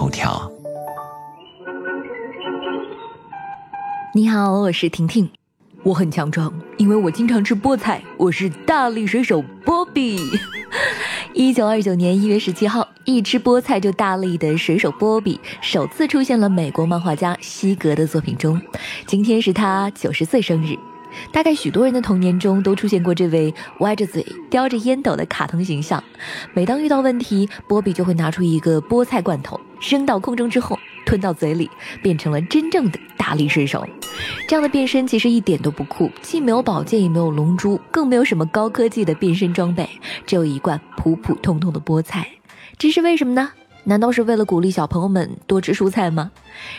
头条。你好，我是婷婷，我很强壮，因为我经常吃菠菜。我是大力水手波比。一九二九年一月十七号，一吃菠菜就大力的水手波比首次出现了美国漫画家西格的作品中。今天是他九十岁生日。大概许多人的童年中都出现过这位歪着嘴、叼着烟斗的卡通形象。每当遇到问题，波比就会拿出一个菠菜罐头，扔到空中之后吞到嘴里，变成了真正的大力水手。这样的变身其实一点都不酷，既没有宝剑，也没有龙珠，更没有什么高科技的变身装备，只有一罐普普通通的菠菜。这是为什么呢？难道是为了鼓励小朋友们多吃蔬菜吗？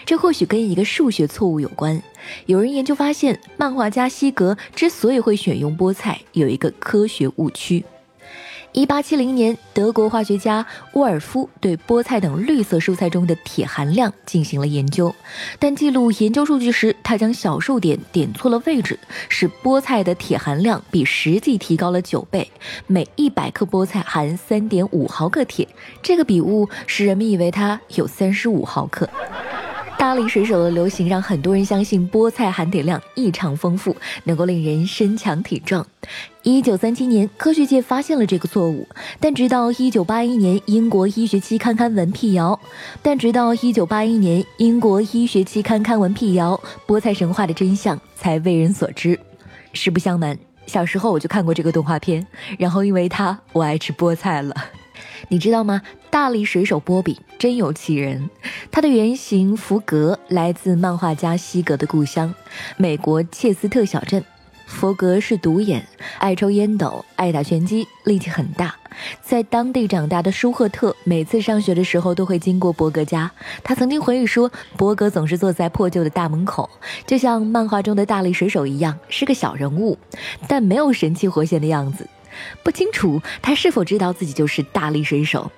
这或许跟一个数学错误有关。有人研究发现，漫画家西格之所以会选用菠菜，有一个科学误区。一八七零年，德国化学家沃尔夫对菠菜等绿色蔬菜中的铁含量进行了研究，但记录研究数据时，他将小数点点错了位置，使菠菜的铁含量比实际提高了九倍，每一百克菠菜含三点五毫克铁。这个笔误使人们以为它有三十五毫克。大力水手的流行让很多人相信菠菜含铁量异常丰富，能够令人身强体壮。一九三七年，科学界发现了这个错误，但直到一九八一年，英国医学期刊刊文辟谣。但直到一九八一年，英国医学期刊刊文辟谣，菠菜神话的真相才为人所知。实不相瞒，小时候我就看过这个动画片，然后因为它，我爱吃菠菜了。你知道吗？大力水手波比真有其人，他的原型福格来自漫画家西格的故乡——美国切斯特小镇。福格是独眼，爱抽烟斗，爱打拳击，力气很大。在当地长大的舒赫特，每次上学的时候都会经过伯格家。他曾经回忆说，伯格总是坐在破旧的大门口，就像漫画中的大力水手一样，是个小人物，但没有神气活现的样子。不清楚他是否知道自己就是大力水手。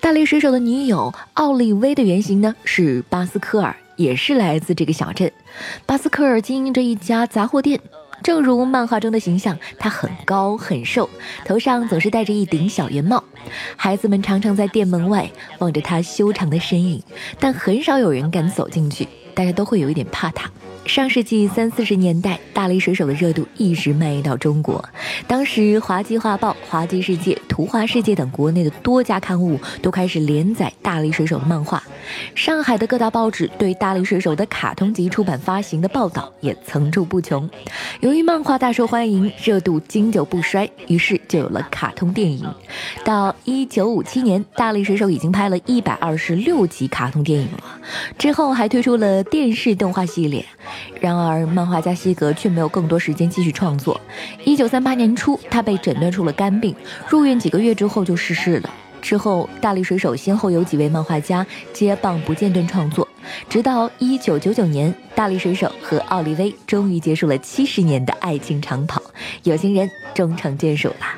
大力水手的女友奥利薇的原型呢是巴斯科尔，也是来自这个小镇。巴斯科尔经营着一家杂货店，正如漫画中的形象，他很高很瘦，头上总是戴着一顶小圆帽。孩子们常常在店门外望着他修长的身影，但很少有人敢走进去，大家都会有一点怕他。上世纪三四十年代，大力水手的热度一直蔓延到中国。当时，《滑稽画报》《滑稽世界》《图画世界》等国内的多家刊物都开始连载大力水手的漫画。上海的各大报纸对大力水手的卡通集出版发行的报道也层出不穷。由于漫画大受欢迎，热度经久不衰，于是就有了卡通电影。到一九五七年，大力水手已经拍了一百二十六集卡通电影了，之后还推出了电视动画系列。然而，漫画家西格却没有更多时间继续创作。一九三八年初，他被诊断出了肝病，入院几个月之后就逝世了。之后，大力水手先后有几位漫画家接棒不间断创作，直到一九九九年，大力水手和奥利薇终于结束了七十年的爱情长跑，有情人终成眷属啦。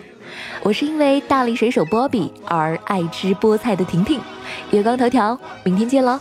我是因为大力水手波比而爱吃菠菜的婷婷，月光头条，明天见喽。